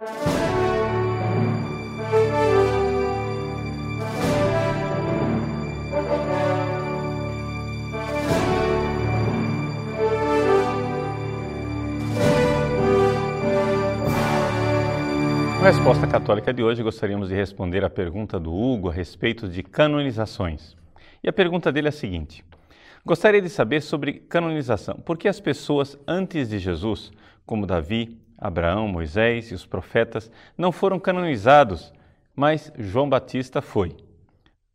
Na resposta católica de hoje, gostaríamos de responder à pergunta do Hugo a respeito de canonizações. E a pergunta dele é a seguinte: Gostaria de saber sobre canonização. Por que as pessoas antes de Jesus, como Davi, Abraão, Moisés e os profetas, não foram canonizados, mas João Batista foi?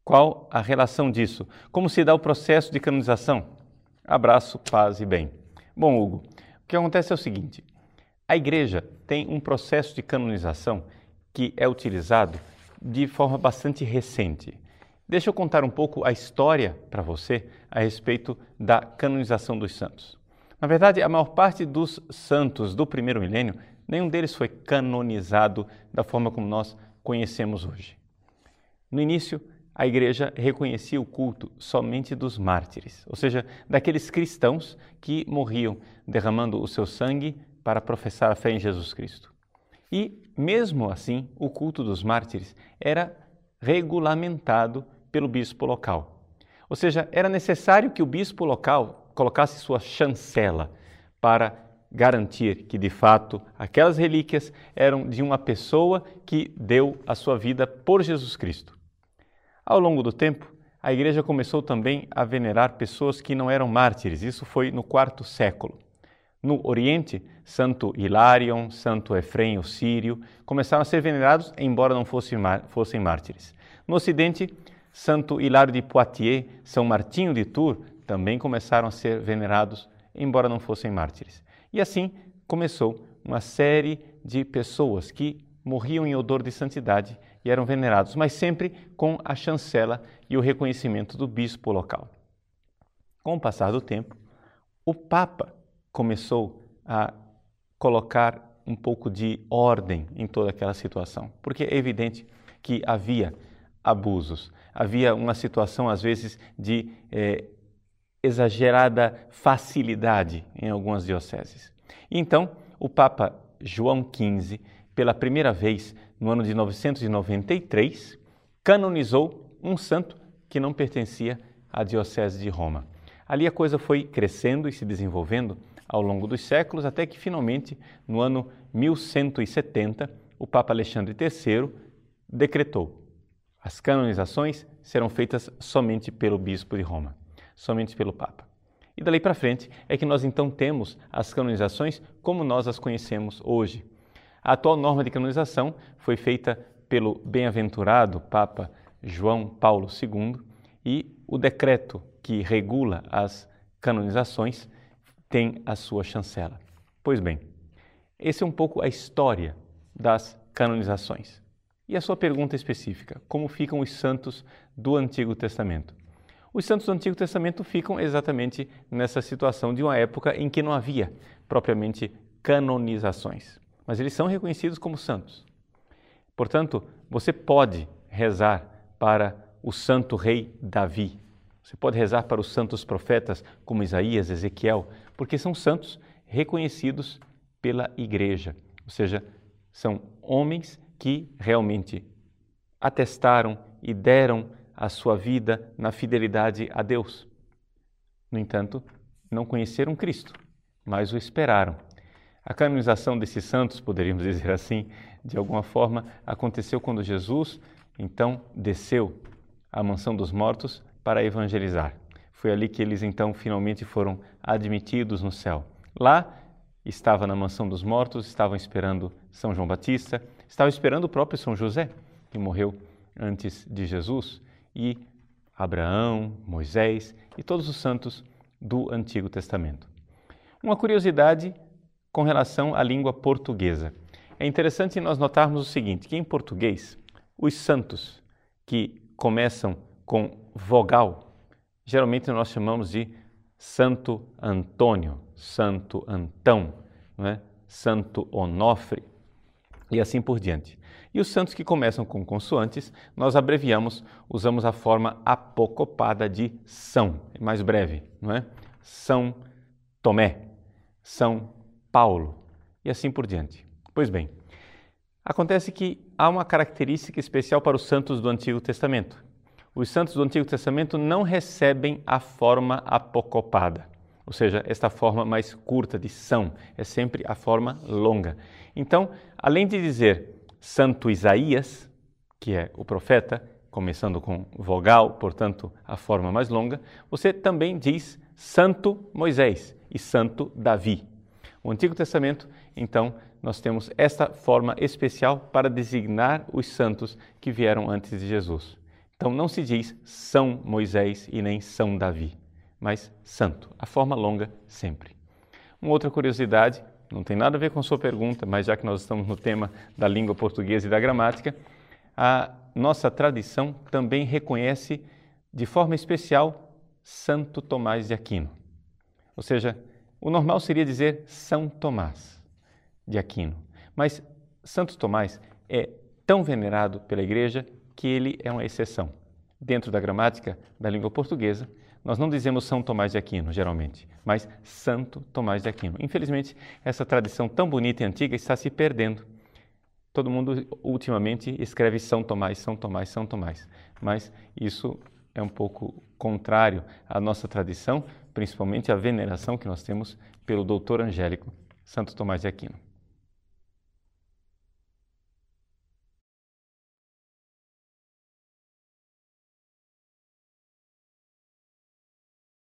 Qual a relação disso? Como se dá o processo de canonização? Abraço, paz e bem. Bom, Hugo, o que acontece é o seguinte: a igreja tem um processo de canonização que é utilizado de forma bastante recente. Deixa eu contar um pouco a história para você a respeito da canonização dos santos. Na verdade, a maior parte dos santos do primeiro milênio, nenhum deles foi canonizado da forma como nós conhecemos hoje. No início, a igreja reconhecia o culto somente dos mártires, ou seja, daqueles cristãos que morriam derramando o seu sangue para professar a fé em Jesus Cristo. E, mesmo assim, o culto dos mártires era regulamentado pelo bispo local. Ou seja, era necessário que o bispo local colocasse sua chancela para garantir que, de fato, aquelas relíquias eram de uma pessoa que deu a sua vida por Jesus Cristo. Ao longo do tempo, a igreja começou também a venerar pessoas que não eram mártires. Isso foi no quarto século. No Oriente, Santo Hilarion, Santo Efrem o Sírio começaram a ser venerados, embora não fossem, fossem mártires. No Ocidente, Santo Hilário de Poitiers, São Martinho de Tours também começaram a ser venerados, embora não fossem mártires. E assim começou uma série de pessoas que morriam em odor de santidade e eram venerados, mas sempre com a chancela e o reconhecimento do bispo local. Com o passar do tempo, o Papa começou a colocar um pouco de ordem em toda aquela situação, porque é evidente que havia abusos, havia uma situação às vezes de é, exagerada facilidade em algumas dioceses. Então, o Papa João XV, pela primeira vez no ano de 993, canonizou um santo que não pertencia à diocese de Roma. Ali a coisa foi crescendo e se desenvolvendo ao longo dos séculos, até que finalmente, no ano 1170, o Papa Alexandre III decretou: as canonizações serão feitas somente pelo bispo de Roma, somente pelo Papa. E dali para frente é que nós então temos as canonizações como nós as conhecemos hoje. A atual norma de canonização foi feita pelo bem-aventurado Papa João Paulo II e o decreto que regula as canonizações tem a sua chancela. Pois bem, esse é um pouco a história das canonizações. E a sua pergunta específica: como ficam os santos do Antigo Testamento? Os santos do Antigo Testamento ficam exatamente nessa situação de uma época em que não havia propriamente canonizações, mas eles são reconhecidos como santos. Portanto, você pode rezar para o santo rei Davi, você pode rezar para os santos profetas como Isaías, Ezequiel, porque são santos reconhecidos pela igreja, ou seja, são homens que realmente atestaram e deram a sua vida na fidelidade a Deus. No entanto, não conheceram Cristo, mas o esperaram. A canonização desses santos, poderíamos dizer assim, de alguma forma, aconteceu quando Jesus então desceu à mansão dos mortos para evangelizar. Foi ali que eles então finalmente foram admitidos no céu. Lá estava na mansão dos mortos, estavam esperando São João Batista, estava esperando o próprio São José, que morreu antes de Jesus, e Abraão, Moisés e todos os santos do Antigo Testamento. Uma curiosidade com relação à língua portuguesa. É interessante nós notarmos o seguinte, que em português, os santos que começam com vogal, geralmente nós chamamos de Santo Antônio, Santo Antão, é? Santo Onofre e assim por diante. E os santos que começam com consoantes, nós abreviamos, usamos a forma apocopada de São, é mais breve, não é? São Tomé, São Paulo e assim por diante. Pois bem, Acontece que há uma característica especial para os santos do Antigo Testamento. Os santos do Antigo Testamento não recebem a forma apocopada, ou seja, esta forma mais curta de São, é sempre a forma longa. Então, além de dizer Santo Isaías, que é o profeta, começando com vogal, portanto, a forma mais longa, você também diz Santo Moisés e Santo Davi. O Antigo Testamento, então, nós temos esta forma especial para designar os santos que vieram antes de Jesus. Então não se diz São Moisés e nem São Davi, mas santo, a forma longa sempre. Uma outra curiosidade, não tem nada a ver com sua pergunta, mas já que nós estamos no tema da língua portuguesa e da gramática, a nossa tradição também reconhece de forma especial Santo Tomás de Aquino. Ou seja, o normal seria dizer São Tomás de Aquino. Mas Santo Tomás é tão venerado pela Igreja que ele é uma exceção. Dentro da gramática da língua portuguesa, nós não dizemos São Tomás de Aquino, geralmente, mas Santo Tomás de Aquino. Infelizmente, essa tradição tão bonita e antiga está se perdendo. Todo mundo ultimamente escreve São Tomás, São Tomás, São Tomás, mas isso é um pouco contrário à nossa tradição, principalmente à veneração que nós temos pelo doutor angélico Santo Tomás de Aquino.